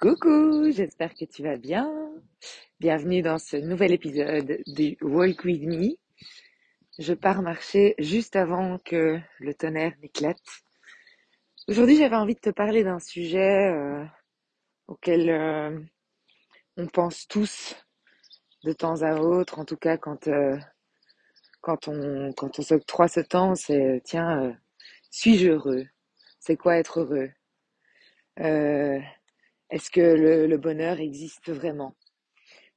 Coucou, j'espère que tu vas bien. Bienvenue dans ce nouvel épisode du Walk With Me. Je pars marcher juste avant que le tonnerre n'éclate. Aujourd'hui, j'avais envie de te parler d'un sujet euh, auquel euh, on pense tous de temps à autre, en tout cas quand, euh, quand on, quand on s'octroie ce temps, c'est tiens, suis-je heureux? C'est quoi être heureux? Est-ce que le, bonheur existe vraiment?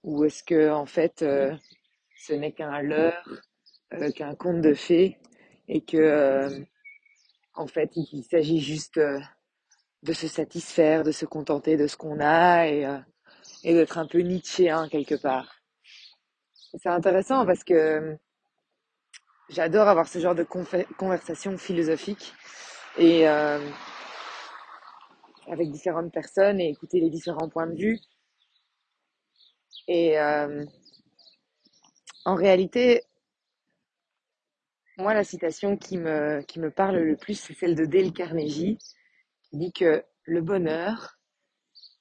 Ou est-ce que en fait euh, ce n'est qu'un leurre, euh, qu'un conte de fées et que euh, en fait il, s'agit juste de se satisfaire, de se contenter de ce qu'on a et, et d'être un peu nietzschéen quelque part? C'est intéressant parce que j'adore avoir ce genre de conversation philosophique et avec différentes personnes et écouter les différents points de vue. Et euh, en réalité, moi, la citation qui me, qui me parle le plus, c'est celle de Dale Carnegie, qui dit que le bonheur,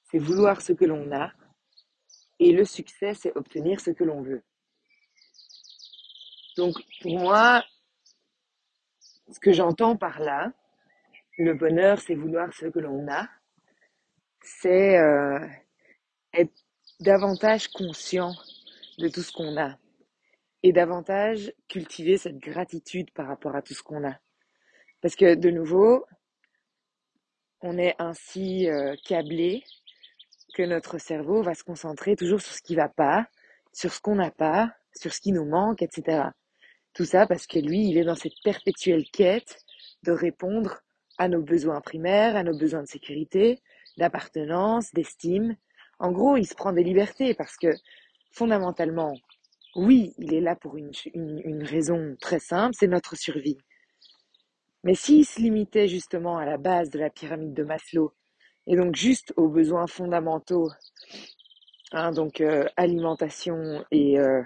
c'est vouloir ce que l'on a, et le succès, c'est obtenir ce que l'on veut. Donc, pour moi, ce que j'entends par là, le bonheur, c'est vouloir ce que l'on a. C'est euh, être davantage conscient de tout ce qu'on a et davantage cultiver cette gratitude par rapport à tout ce qu'on a. Parce que de nouveau, on est ainsi euh, câblé que notre cerveau va se concentrer toujours sur ce qui va pas, sur ce qu'on n'a pas, sur ce qui nous manque, etc. Tout ça parce que lui, il est dans cette perpétuelle quête de répondre à nos besoins primaires, à nos besoins de sécurité, d'appartenance, d'estime. En gros, il se prend des libertés parce que fondamentalement, oui, il est là pour une, une, raison très simple, c'est notre survie. Mais s'il se limitait justement à la base de la pyramide de Maslow, et donc juste aux besoins fondamentaux, hein, donc euh, alimentation et, euh,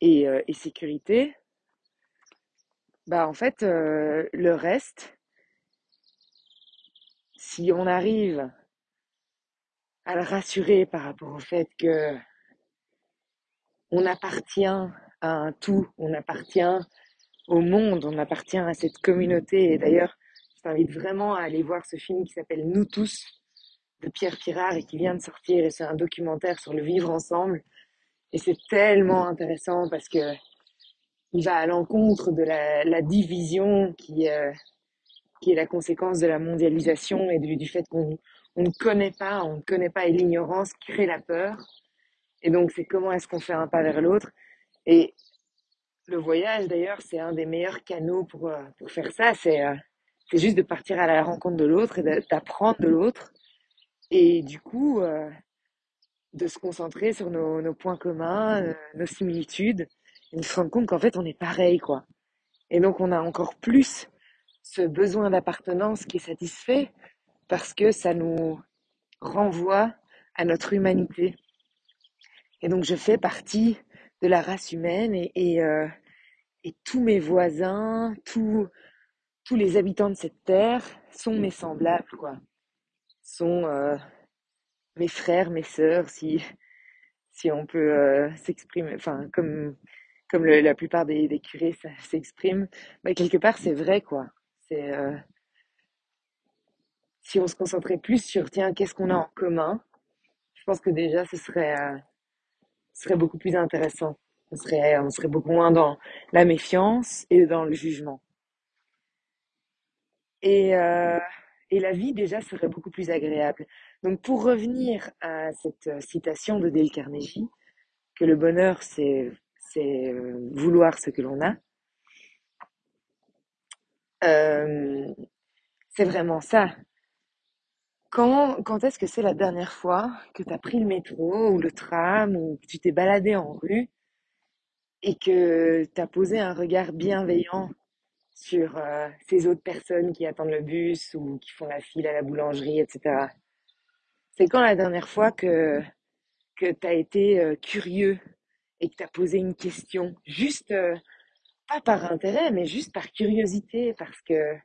et, euh, et, sécurité, bah en fait, le reste, si on arrive à le rassurer par rapport au fait que on appartient à un tout, on appartient au monde, on appartient à cette communauté. Et d'ailleurs, je t'invite vraiment à aller voir ce film qui s'appelle Nous tous de Pierre Pirard et qui vient de sortir. Et c'est un documentaire sur le vivre ensemble. Et c'est tellement intéressant parce que il va à l'encontre de la, division qui, euh, qui est la conséquence de la mondialisation et du, fait qu'on on ne connaît pas, on ne connaît pas et l'ignorance crée la peur. Et donc c'est comment est-ce qu'on fait un pas vers l'autre. Et le voyage d'ailleurs, c'est un des meilleurs canaux pour, euh, pour faire ça. C'est euh, c'est juste de partir à la rencontre de l'autre et d'apprendre de l'autre. Et du coup, euh, de se concentrer sur nos, points communs, nos similitudes, et de se rendre compte qu'en fait on est pareil, quoi. Et donc on a encore plus ce besoin d'appartenance qui est satisfait parce que ça nous renvoie à notre humanité. Et donc je fais partie de la race humaine et, et, euh, et tous mes voisins, tous, tous les habitants de cette terre sont mes semblables, quoi. Sont euh, mes frères, mes sœurs, si, si on peut euh, s'exprimer, enfin comme, comme la plupart des, des curés s'expriment, mais quelque part c'est vrai, quoi. C'est euh, si on se concentrait plus sur tiens qu'est-ce qu'on a en commun, je pense que déjà ce serait euh, serait beaucoup plus intéressant. On serait on serait beaucoup moins dans la méfiance et dans le jugement. Et euh, et la vie déjà serait beaucoup plus agréable. Donc pour revenir à cette citation de Dale Carnegie, que le bonheur c'est vouloir ce que l'on a. Euh, c'est vraiment ça. Quand, quand est-ce que c'est la dernière fois que tu as pris le métro ou le tram ou que tu t'es baladé en rue et que tu as posé un regard bienveillant sur euh, ces autres personnes qui attendent le bus ou qui font la file à la boulangerie, etc. C'est quand la dernière fois que, que tu as été euh, curieux et que tu as posé une question, juste pas par intérêt, mais juste par curiosité, parce que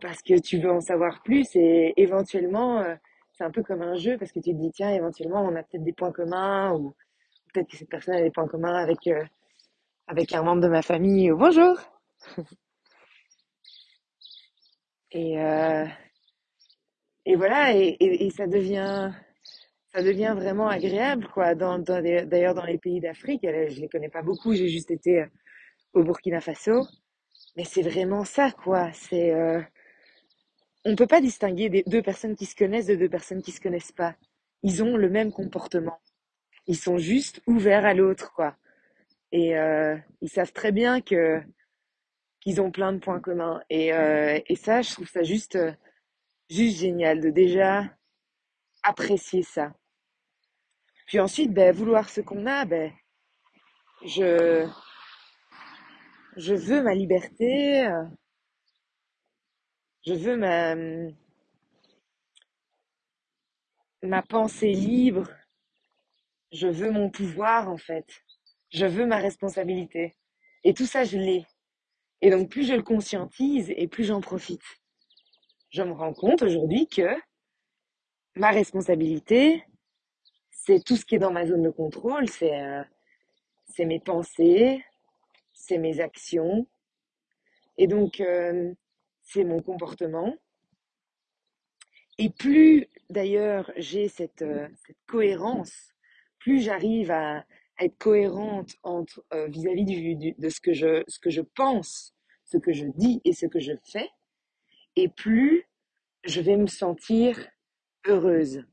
parce que tu veux en savoir plus et éventuellement euh, c'est un peu comme un jeu parce que tu te dis, tiens, éventuellement, on a peut-être des points communs ou peut-être que cette personne a des points communs avec, euh, avec un membre de ma famille. Ou bonjour! Et, euh, et voilà, et, ça devient, ça devient vraiment agréable, quoi. Dans, d'ailleurs, dans les pays d'Afrique, je les connais pas beaucoup, j'ai juste été euh, au Burkina Faso, mais c'est vraiment ça, quoi. C'est, euh, on peut pas distinguer deux personnes qui se connaissent de deux personnes qui se connaissent pas. Ils ont le même comportement. Ils sont juste ouverts à l'autre, quoi. Et euh, ils savent très bien qu'ils ont plein de points communs. Et, euh, et ça, je trouve ça juste, juste génial de déjà apprécier ça. Puis ensuite, ben, vouloir ce qu'on a, ben, je, je veux ma liberté, euh, je veux ma, ma pensée libre, je veux mon pouvoir en fait, je veux ma responsabilité. Et tout ça, je l'ai. Et donc, plus je le conscientise et plus j'en profite. Je me rends compte aujourd'hui que ma responsabilité, c'est tout ce qui est dans ma zone de contrôle, c'est euh, c'est mes pensées, c'est mes actions, et donc euh, c'est mon comportement. Et plus d'ailleurs j'ai cette, euh, cette cohérence, plus j'arrive à, être cohérente entre vis-à-vis du, du, de ce que, je, ce que je pense, ce que je dis et ce que je fais, et plus je vais me sentir heureuse.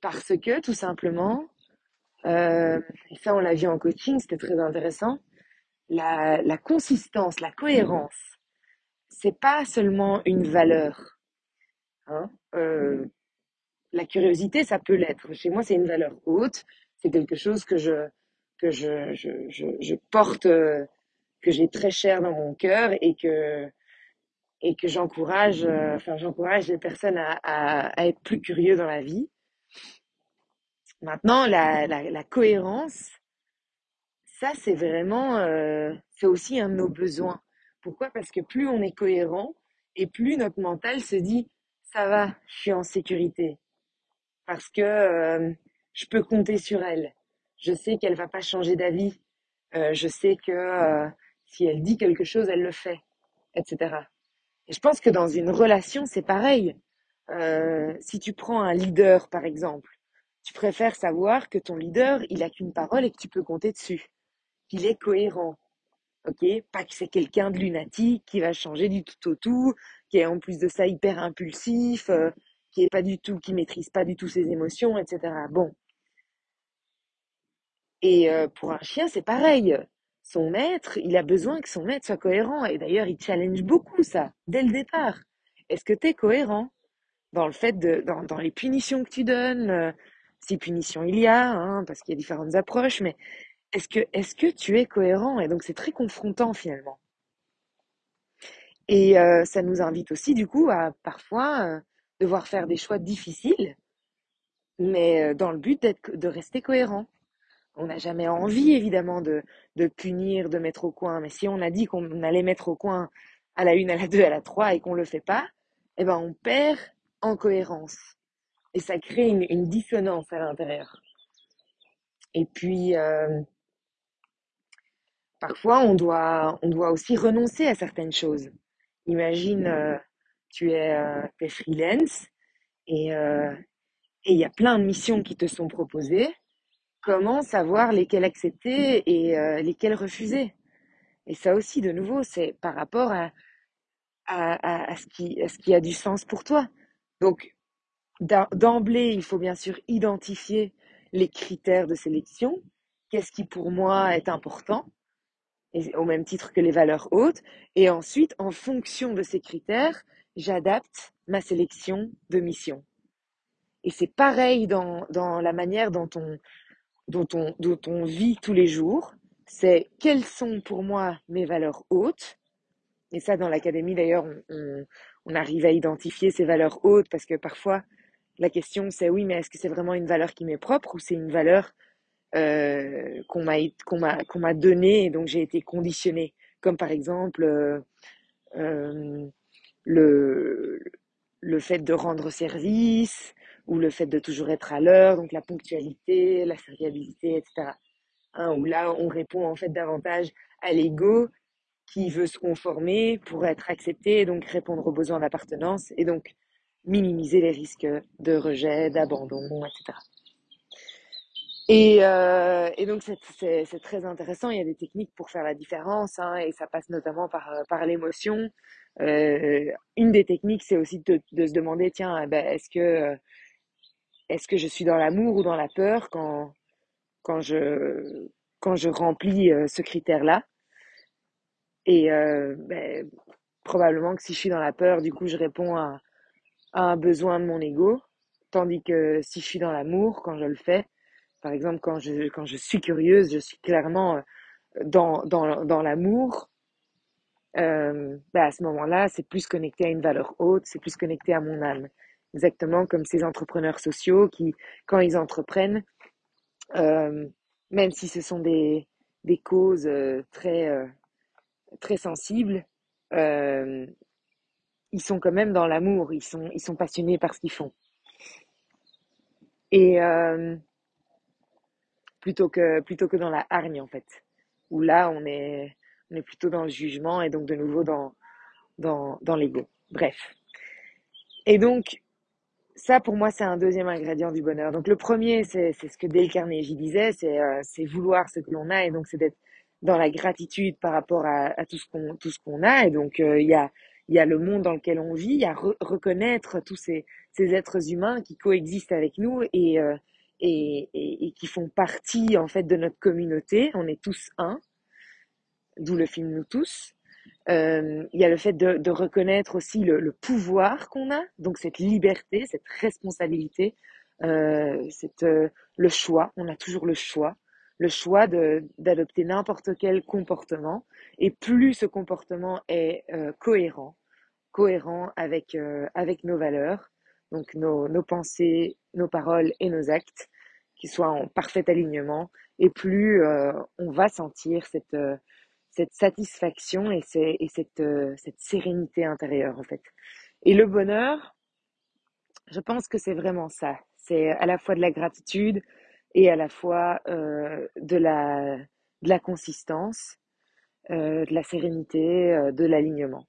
Parce que tout simplement, euh, ça on l'a vu en coaching, c'était très intéressant, la, la consistance, la cohérence, c'est pas seulement une valeur. Hein euh, la curiosité, ça peut l'être. Chez moi, c'est une valeur haute. C'est quelque chose que je que je, je, je, je porte, euh, que j'ai très cher dans mon cœur et que et que j'encourage, euh, enfin j'encourage les personnes à, à, à, être plus curieux dans la vie. Maintenant, la, la, la cohérence, ça c'est vraiment, euh, c'est aussi un de nos besoins. Pourquoi? Parce que plus on est cohérent et plus notre mental se dit, ça va, je suis en sécurité. Parce que euh, je peux compter sur elle. Je sais qu'elle va pas changer d'avis. Euh, je sais que euh, si elle dit quelque chose, elle le fait, etc. Et je pense que dans une relation, c'est pareil. Euh, si tu prends un leader, par exemple, tu préfères savoir que ton leader, il a qu'une parole et que tu peux compter dessus, qu'il est cohérent. Ok, pas que c'est quelqu'un de lunatique qui va changer du tout au tout, qui est en plus de ça hyper impulsif, euh, qui est pas du tout, qui maîtrise pas du tout ses émotions, etc. Bon. Et euh, pour un chien, c'est pareil son maître, il a besoin que son maître soit cohérent. Et d'ailleurs, il challenge beaucoup ça, dès le départ. Est-ce que tu es cohérent? Dans le fait de, dans, les punitions que tu donnes, euh, si punition il y a, hein, parce qu'il y a différentes approches, mais est-ce que, est-ce que tu es cohérent? Et donc, c'est très confrontant finalement. Et euh, ça nous invite aussi, du coup, à parfois euh, devoir faire des choix difficiles, mais euh, dans le but de rester cohérent on n'a jamais envie, évidemment, de, de punir, de mettre au coin. Mais si on a dit qu'on allait mettre au coin à la une, à la deux, à la trois et qu'on le fait pas, eh ben, on perd en cohérence. Et ça crée une, une dissonance à l'intérieur. Et puis, euh, parfois, on doit, on doit aussi renoncer à certaines choses. Imagine, euh, tu es, euh, freelance et il y a plein de missions qui te sont proposées comment savoir lesquels accepter et lesquels refuser? Et ça aussi, de nouveau, c'est par rapport à, à, à, ce qui, à ce qui a du sens pour toi. Donc, d'emblée, il faut bien sûr identifier les critères de sélection. Qu'est-ce qui pour moi est important, au même titre que les valeurs hautes. Et ensuite, en fonction de ces critères, j'adapte ma sélection de mission. Et c'est pareil dans, dans la manière dont on, dont on, dont on vit tous les jours, c'est quelles sont pour moi mes valeurs hautes. Et ça, dans l'académie, d'ailleurs, on, on, arrive à identifier ces valeurs hautes parce que parfois, la question, c'est oui, mais est-ce que c'est vraiment une valeur qui m'est propre ou c'est une valeur euh, qu'on m'a qu'on m'a donnée et donc j'ai été conditionnée, comme par exemple euh, euh, le le fait de rendre service ou le fait de toujours être à l'heure, donc la ponctualité, la serviabilité, etc. Hein, où là, on répond en fait davantage à l'ego qui veut se conformer pour être accepté et donc répondre aux besoins d'appartenance et donc minimiser les risques de rejet, d'abandon, etc. Et, euh, et donc c'est très intéressant. Il y a des techniques pour faire la différence hein, et ça passe notamment par, par l'émotion. Euh, une des techniques, c'est aussi de, de, se demander tiens, ben, est-ce que est-ce que je suis dans l'amour ou dans la peur quand quand je quand je remplis euh, ce critère-là? Et euh, ben, probablement que si je suis dans la peur, du coup, je réponds à, un besoin de mon ego, tandis que si je suis dans l'amour, quand je le fais, par exemple, quand je, quand je suis curieuse, je suis clairement euh, dans, dans, dans l'amour. Euh, bah à ce moment-là, c'est plus connecté à une valeur haute, c'est plus connecté à mon âme. Exactement comme ces entrepreneurs sociaux qui, quand ils entreprennent, euh, même si ce sont des, des causes euh, très, euh, très sensibles, ils sont quand même dans l'amour, ils sont, ils sont passionnés par ce qu'ils font. Et, euh, plutôt que, plutôt que dans la hargne, en fait. Où là, on est, on est plutôt dans le jugement et donc de nouveau dans, dans, dans l'ego. Bref. Et donc, ça, pour moi, c'est un deuxième ingrédient du bonheur. Donc, le premier, c'est ce que Dale Carnegie disait, c'est euh, vouloir ce que l'on a et donc c'est d'être dans la gratitude par rapport à, à tout ce qu'on a. Et donc, euh, il y a il y a le monde dans lequel on vit, il y a re reconnaître tous ces, ces êtres humains qui coexistent avec nous et, euh, et, et, et, qui font partie en fait de notre communauté. On est tous un, d'où le film Nous tous. Euh, il y a le fait de, reconnaître aussi le, pouvoir qu'on a, donc cette liberté, cette responsabilité, euh, cette, le choix. On a toujours le choix, le choix d'adopter n'importe quel comportement. Et plus ce comportement est cohérent, cohérent avec euh, avec nos valeurs, donc nos, nos pensées, nos paroles et nos actes, qui soient en parfait alignement, et plus euh, on va sentir cette, euh, cette satisfaction et, et cette, euh, cette sérénité intérieure en fait. Et le bonheur, je pense que c'est vraiment ça. C'est à la fois de la gratitude et à la fois euh, de, la, de la consistance, euh, de la sérénité, de l'alignement.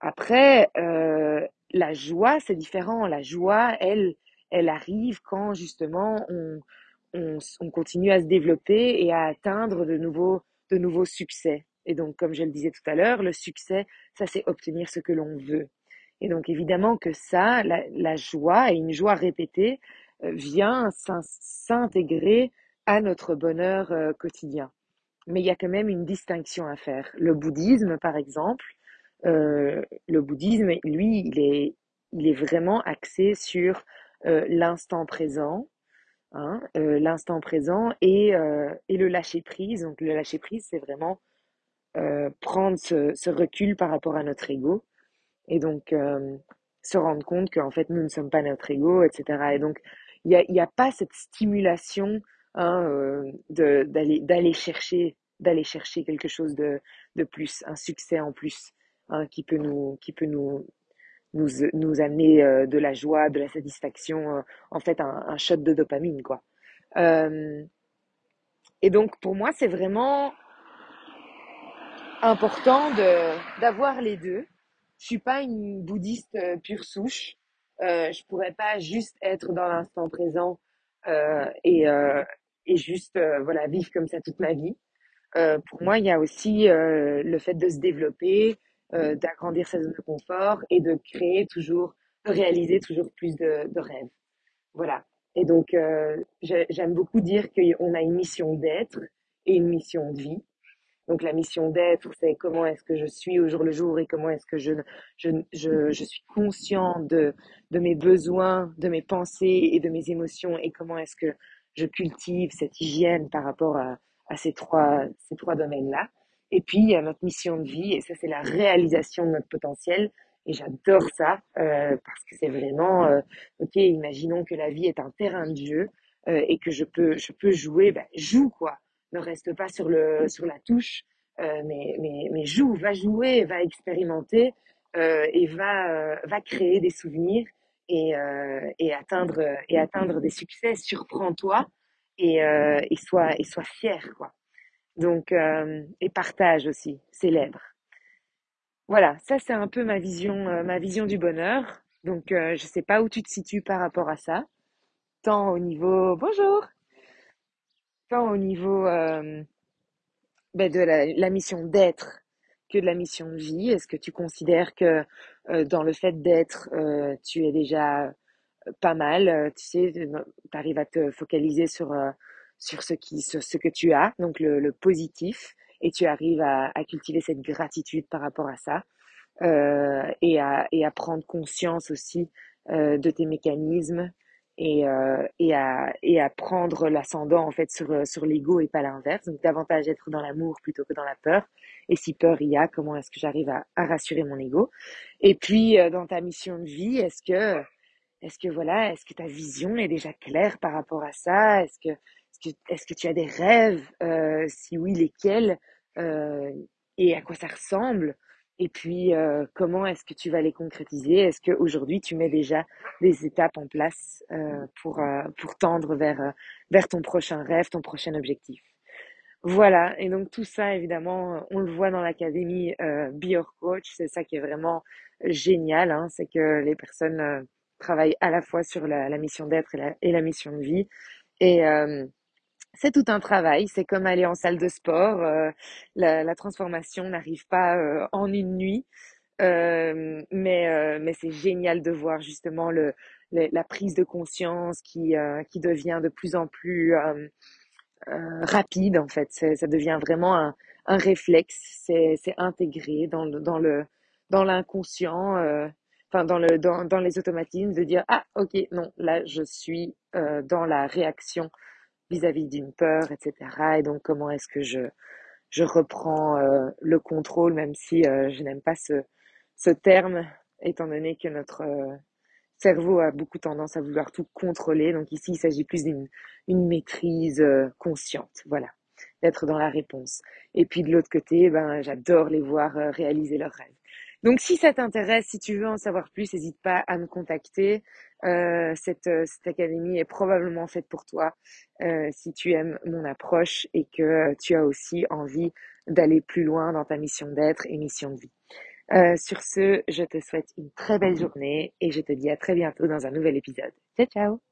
Après, euh, la joie, c'est différent. La joie, elle, elle arrive quand justement on, on, on, continue à se développer et à atteindre de nouveaux, de nouveaux succès. Et donc, comme je le disais tout à l'heure, le succès, ça c'est obtenir ce que l'on veut. Et donc, évidemment que ça, la, la joie et une joie répétée euh, vient s'intégrer à notre bonheur euh, quotidien. Mais il y a quand même une distinction à faire. Le bouddhisme, par exemple, euh, le bouddhisme, lui, il est, il est vraiment axé sur euh, l'instant présent, hein, euh, l'instant présent et, et le lâcher prise. Donc le lâcher prise, c'est vraiment prendre ce, recul par rapport à notre ego et donc se rendre compte qu'en fait nous ne sommes pas notre ego, etc. Et donc il n'y a, a pas cette stimulation hein, d'aller d'aller chercher d'aller chercher quelque chose de, de plus, un succès en plus hein, qui peut nous qui peut nous nous, nous amener euh, de la joie, de la satisfaction, euh, en fait un, shot de dopamine quoi. Euh, et donc pour moi c'est vraiment important de d'avoir les deux. Je suis pas une bouddhiste euh, pure souche. Euh, je pourrais pas juste être dans l'instant présent euh, et et juste voilà vivre comme ça toute ma vie. pour moi, il y a aussi le fait de se développer, euh, d'agrandir sa zone de confort et de créer toujours, de réaliser toujours plus de, de rêves. Voilà. Et donc, euh, j'aime beaucoup dire qu'on a une mission d'être et une mission de vie. Donc, la mission d'être, c'est comment est-ce que je suis au jour le jour et comment est-ce que je, je, je, je suis conscient de, de mes besoins, de mes pensées et de mes émotions et comment est-ce que je cultive cette hygiène par rapport à, à ces trois, ces trois domaines-là. Et puis, il y a notre mission de vie, et ça, c'est la réalisation de notre potentiel. Et j'adore ça, euh, parce que c'est vraiment, euh, ok, imaginons que la vie est un terrain de jeu, euh, et que je peux, je peux jouer, ben, joue, quoi. Ne reste pas sur le, sur la touche, euh, mais, mais, mais joue, va jouer, va expérimenter, et va, va créer des souvenirs et, et, atteindre, et atteindre des succès. Surprends-toi et, et, sois, et sois fier, quoi. Donc, et partage aussi, célèbre. Voilà, ça c'est un peu ma vision, ma vision du bonheur. Donc, je sais pas où tu te situes par rapport à ça, tant au niveau bonjour, tant au niveau ben, de la, la mission d'être que de la mission de vie. Est-ce que tu considères que dans le fait d'être, tu es déjà pas mal, tu sais, tu arrives à te focaliser sur sur ce qui sur ce que tu as, donc le, le positif, et tu arrives à, à, cultiver cette gratitude par rapport à ça, euh, et, à, et à prendre conscience aussi euh, de tes mécanismes et, euh, et, à, et à prendre l'ascendant en fait sur, sur l'ego et pas l'inverse, donc davantage être dans l'amour plutôt que dans la peur. Et si peur il y a, comment est-ce que j'arrive à, à rassurer mon ego? Et puis dans ta mission de vie, est-ce que est-ce que voilà, est-ce que ta vision est déjà claire par rapport à ça? Est-ce que est-ce que tu as des rêves euh, Si oui, lesquels euh, Et à quoi ça ressemble? Et puis, euh, comment est-ce que tu vas les concrétiser? Est-ce qu'aujourd'hui, tu mets déjà des étapes en place euh, pour, euh, pour tendre vers, euh, vers ton prochain rêve, ton prochain objectif? Voilà, et donc tout ça, évidemment, on le voit dans l'académie euh, Be Your Coach, c'est ça qui est vraiment génial, hein, c'est que les personnes travaillent à la fois sur la, la mission d'être et la, et la mission de vie, et, euh, c'est tout un travail, c'est comme aller en salle de sport. Euh, la, la, transformation n'arrive pas euh, en une nuit, euh, mais, euh, mais c'est génial de voir justement le, la prise de conscience qui, euh, qui devient de plus en plus rapide en fait. Ça devient vraiment un, un réflexe, c'est intégré dans dans le dans l'inconscient, enfin dans le dans, dans les automatismes de dire ah ok non là je suis dans la réaction vis-à-vis d'une peur, etc. Et donc, comment est-ce que je, je reprends euh, le contrôle, même si euh, je n'aime pas ce, ce terme, étant donné que notre euh, cerveau a beaucoup tendance à vouloir tout contrôler. Donc ici, il s'agit plus d'une une maîtrise consciente, voilà, d'être dans la réponse. Et puis de l'autre côté, ben, j'adore les voir réaliser leurs rêves. Donc si ça t'intéresse, si tu veux en savoir plus, n'hésite pas à me contacter. Euh, cette, euh, cette académie est probablement faite pour toi euh, si tu aimes mon approche et que tu as aussi envie d'aller plus loin dans ta mission d'être et mission de vie. Sur ce, je te souhaite une très belle journée et je te dis à très bientôt dans un nouvel épisode. Ciao ciao